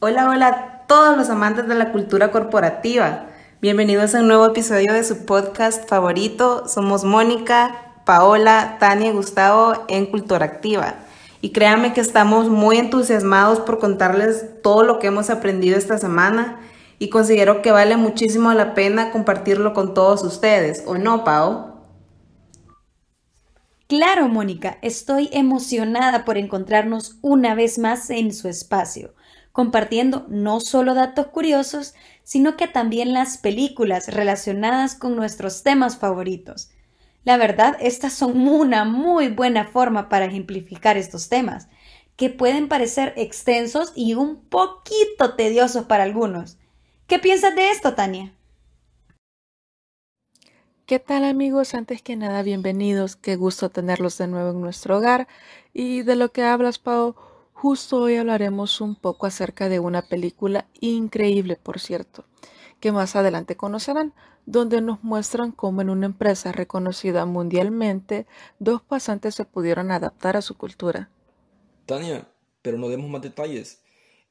Hola, hola a todos los amantes de la cultura corporativa. Bienvenidos a un nuevo episodio de su podcast favorito. Somos Mónica, Paola, Tania y Gustavo en Cultura Activa. Y créanme que estamos muy entusiasmados por contarles todo lo que hemos aprendido esta semana y considero que vale muchísimo la pena compartirlo con todos ustedes, ¿o no, Pao? Claro, Mónica, estoy emocionada por encontrarnos una vez más en su espacio compartiendo no solo datos curiosos, sino que también las películas relacionadas con nuestros temas favoritos. La verdad, estas son una muy buena forma para ejemplificar estos temas, que pueden parecer extensos y un poquito tediosos para algunos. ¿Qué piensas de esto, Tania? ¿Qué tal amigos? Antes que nada, bienvenidos. Qué gusto tenerlos de nuevo en nuestro hogar. Y de lo que hablas, Pau, Justo hoy hablaremos un poco acerca de una película increíble, por cierto, que más adelante conocerán, donde nos muestran cómo en una empresa reconocida mundialmente, dos pasantes se pudieron adaptar a su cultura. Tania, pero no demos más detalles.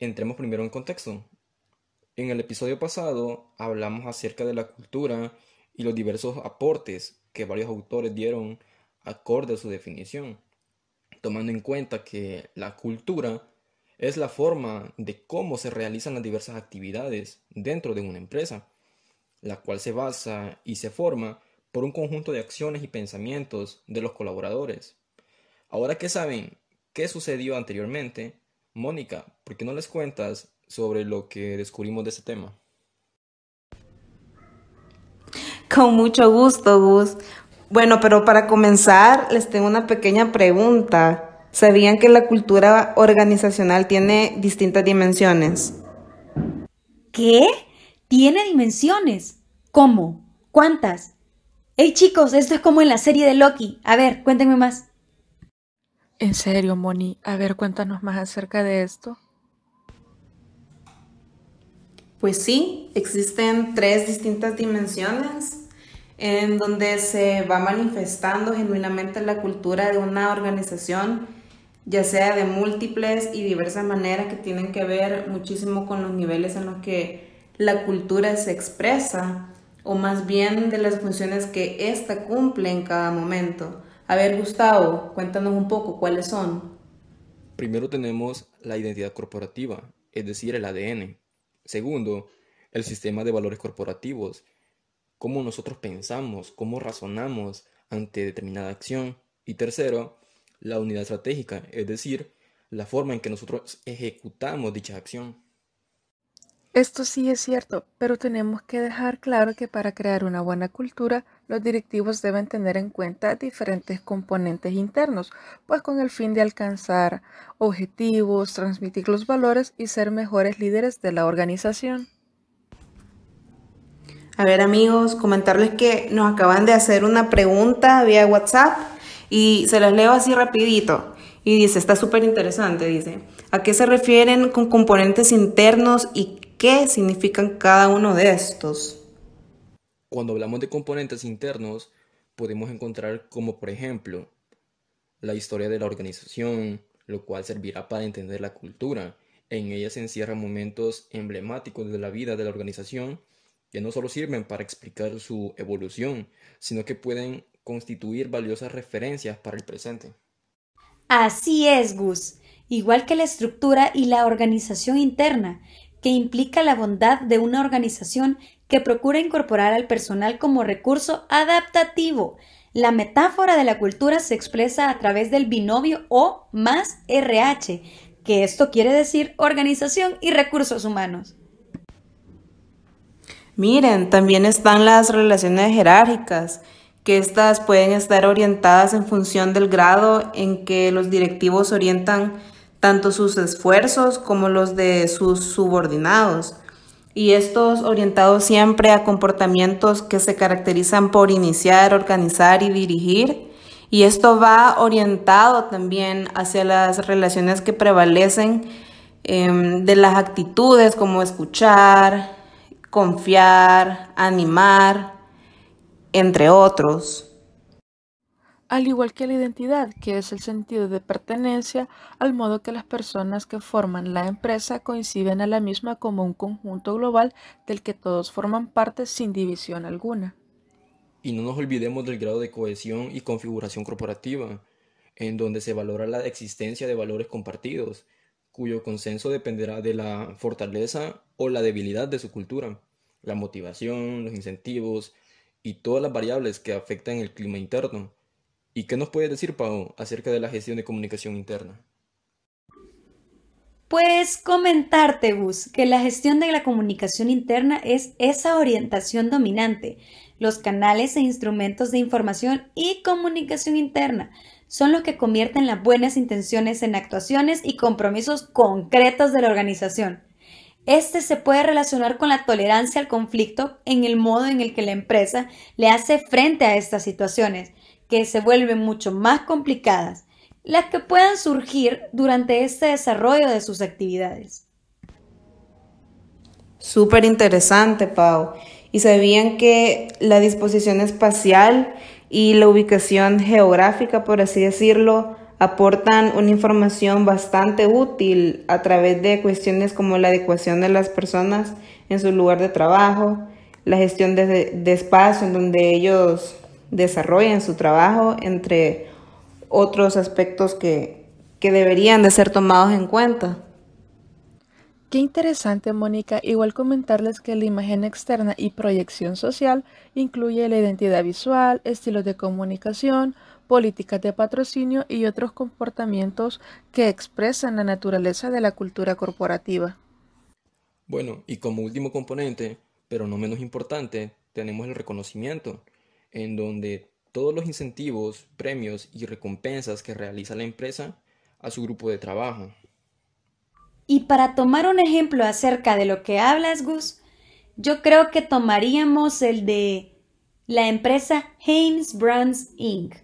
Entremos primero en contexto. En el episodio pasado hablamos acerca de la cultura y los diversos aportes que varios autores dieron acorde a su definición tomando en cuenta que la cultura es la forma de cómo se realizan las diversas actividades dentro de una empresa, la cual se basa y se forma por un conjunto de acciones y pensamientos de los colaboradores. Ahora que saben qué sucedió anteriormente, Mónica, ¿por qué no les cuentas sobre lo que descubrimos de ese tema? Con mucho gusto, Gus. Bueno, pero para comenzar, les tengo una pequeña pregunta. ¿Sabían que la cultura organizacional tiene distintas dimensiones? ¿Qué? ¿Tiene dimensiones? ¿Cómo? ¿Cuántas? Hey chicos, esto es como en la serie de Loki. A ver, cuéntenme más. En serio, Moni, a ver, cuéntanos más acerca de esto. Pues sí, existen tres distintas dimensiones en donde se va manifestando genuinamente la cultura de una organización, ya sea de múltiples y diversas maneras que tienen que ver muchísimo con los niveles en los que la cultura se expresa, o más bien de las funciones que ésta cumple en cada momento. A ver, Gustavo, cuéntanos un poco cuáles son. Primero tenemos la identidad corporativa, es decir, el ADN. Segundo, el sistema de valores corporativos, cómo nosotros pensamos, cómo razonamos ante determinada acción. Y tercero, la unidad estratégica, es decir, la forma en que nosotros ejecutamos dicha acción. Esto sí es cierto, pero tenemos que dejar claro que para crear una buena cultura, los directivos deben tener en cuenta diferentes componentes internos, pues con el fin de alcanzar objetivos, transmitir los valores y ser mejores líderes de la organización. A ver amigos, comentarles que nos acaban de hacer una pregunta vía WhatsApp y se las leo así rapidito. Y dice, está súper interesante, dice, ¿a qué se refieren con componentes internos y qué significan cada uno de estos? Cuando hablamos de componentes internos, podemos encontrar como por ejemplo la historia de la organización, lo cual servirá para entender la cultura. En ella se encierran momentos emblemáticos de la vida de la organización que no solo sirven para explicar su evolución, sino que pueden constituir valiosas referencias para el presente. Así es, Gus, igual que la estructura y la organización interna, que implica la bondad de una organización que procura incorporar al personal como recurso adaptativo. La metáfora de la cultura se expresa a través del binomio O más RH, que esto quiere decir organización y recursos humanos. Miren, también están las relaciones jerárquicas, que estas pueden estar orientadas en función del grado en que los directivos orientan tanto sus esfuerzos como los de sus subordinados. Y estos orientados siempre a comportamientos que se caracterizan por iniciar, organizar y dirigir. Y esto va orientado también hacia las relaciones que prevalecen em, de las actitudes como escuchar, confiar, animar, entre otros. al igual que la identidad, que es el sentido de pertenencia, al modo que las personas que forman la empresa coinciden a la misma como un conjunto global del que todos forman parte sin división alguna. Y no nos olvidemos del grado de cohesión y configuración corporativa, en donde se valora la existencia de valores compartidos, cuyo consenso dependerá de la fortaleza o la debilidad de su cultura, la motivación, los incentivos y todas las variables que afectan el clima interno ¿Y qué nos puedes decir, Pau, acerca de la gestión de comunicación interna? Pues comentarte, Gus, que la gestión de la comunicación interna es esa orientación dominante. Los canales e instrumentos de información y comunicación interna son los que convierten las buenas intenciones en actuaciones y compromisos concretos de la organización. Este se puede relacionar con la tolerancia al conflicto en el modo en el que la empresa le hace frente a estas situaciones que se vuelven mucho más complicadas, las que puedan surgir durante este desarrollo de sus actividades. Súper interesante, Pau. ¿Y sabían que la disposición espacial y la ubicación geográfica, por así decirlo, aportan una información bastante útil a través de cuestiones como la adecuación de las personas en su lugar de trabajo, la gestión de, de espacio en donde ellos desarrollen su trabajo, entre otros aspectos que, que deberían de ser tomados en cuenta. Qué interesante, Mónica. Igual comentarles que la imagen externa y proyección social incluye la identidad visual, estilos de comunicación, políticas de patrocinio y otros comportamientos que expresan la naturaleza de la cultura corporativa. Bueno, y como último componente, pero no menos importante, tenemos el reconocimiento, en donde todos los incentivos, premios y recompensas que realiza la empresa a su grupo de trabajo. Y para tomar un ejemplo acerca de lo que hablas, Gus, yo creo que tomaríamos el de la empresa Haynes Brands Inc.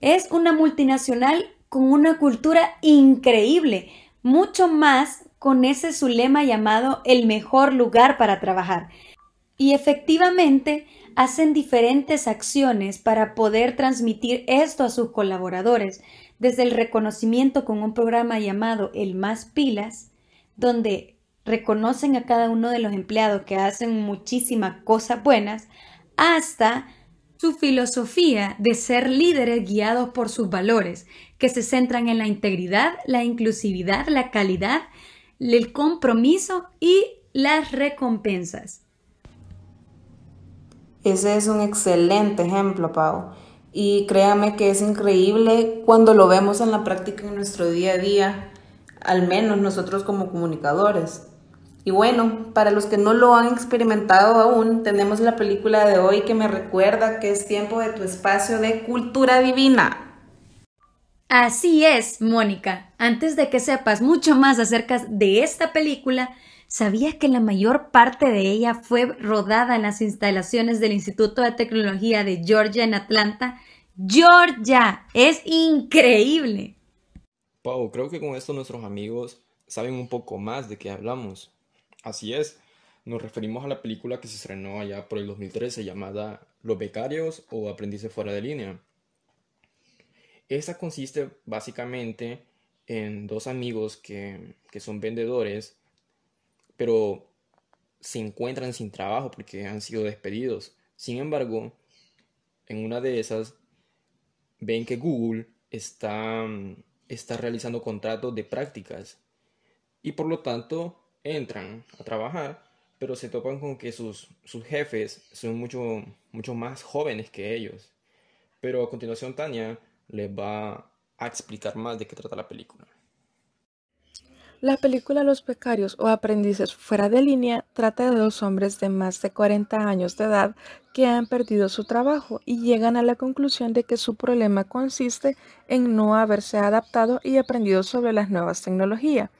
Es una multinacional con una cultura increíble, mucho más con ese su lema llamado el mejor lugar para trabajar. Y efectivamente hacen diferentes acciones para poder transmitir esto a sus colaboradores, desde el reconocimiento con un programa llamado El Más Pilas, donde reconocen a cada uno de los empleados que hacen muchísimas cosas buenas, hasta su filosofía de ser líderes guiados por sus valores, que se centran en la integridad, la inclusividad, la calidad, el compromiso y las recompensas. Ese es un excelente ejemplo, Pau. Y créame que es increíble cuando lo vemos en la práctica en nuestro día a día, al menos nosotros como comunicadores. Y bueno, para los que no lo han experimentado aún, tenemos la película de hoy que me recuerda que es tiempo de tu espacio de cultura divina. Así es, Mónica. Antes de que sepas mucho más acerca de esta película, ¿Sabías que la mayor parte de ella fue rodada en las instalaciones del Instituto de Tecnología de Georgia en Atlanta? Georgia, es increíble. Pau, creo que con esto nuestros amigos saben un poco más de qué hablamos. Así es, nos referimos a la película que se estrenó allá por el 2013 llamada Los becarios o aprendices fuera de línea. Esta consiste básicamente en dos amigos que, que son vendedores pero se encuentran sin trabajo porque han sido despedidos. Sin embargo, en una de esas ven que Google está, está realizando contratos de prácticas y por lo tanto entran a trabajar, pero se topan con que sus, sus jefes son mucho, mucho más jóvenes que ellos. Pero a continuación Tania les va a explicar más de qué trata la película. La película Los Becarios o Aprendices fuera de línea trata de dos hombres de más de 40 años de edad que han perdido su trabajo y llegan a la conclusión de que su problema consiste en no haberse adaptado y aprendido sobre las nuevas tecnologías.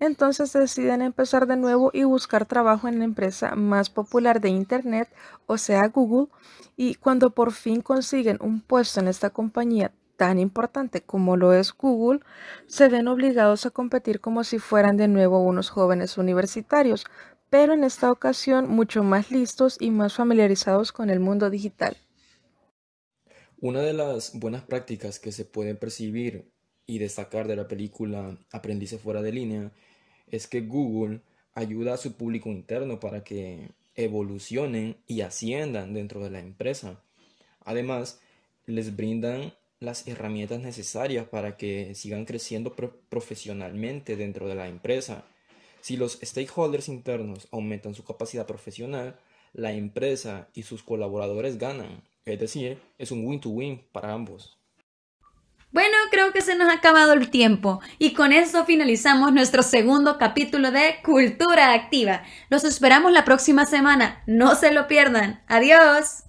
Entonces deciden empezar de nuevo y buscar trabajo en la empresa más popular de Internet, o sea Google, y cuando por fin consiguen un puesto en esta compañía tan importante como lo es Google, se ven obligados a competir como si fueran de nuevo unos jóvenes universitarios, pero en esta ocasión mucho más listos y más familiarizados con el mundo digital. Una de las buenas prácticas que se pueden percibir y destacar de la película Aprendices fuera de línea es que Google ayuda a su público interno para que evolucionen y asciendan dentro de la empresa. Además, les brindan las herramientas necesarias para que sigan creciendo profesionalmente dentro de la empresa. Si los stakeholders internos aumentan su capacidad profesional, la empresa y sus colaboradores ganan. Es decir, es un win-to-win para ambos. Bueno, creo que se nos ha acabado el tiempo y con eso finalizamos nuestro segundo capítulo de Cultura Activa. Los esperamos la próxima semana. No se lo pierdan. Adiós.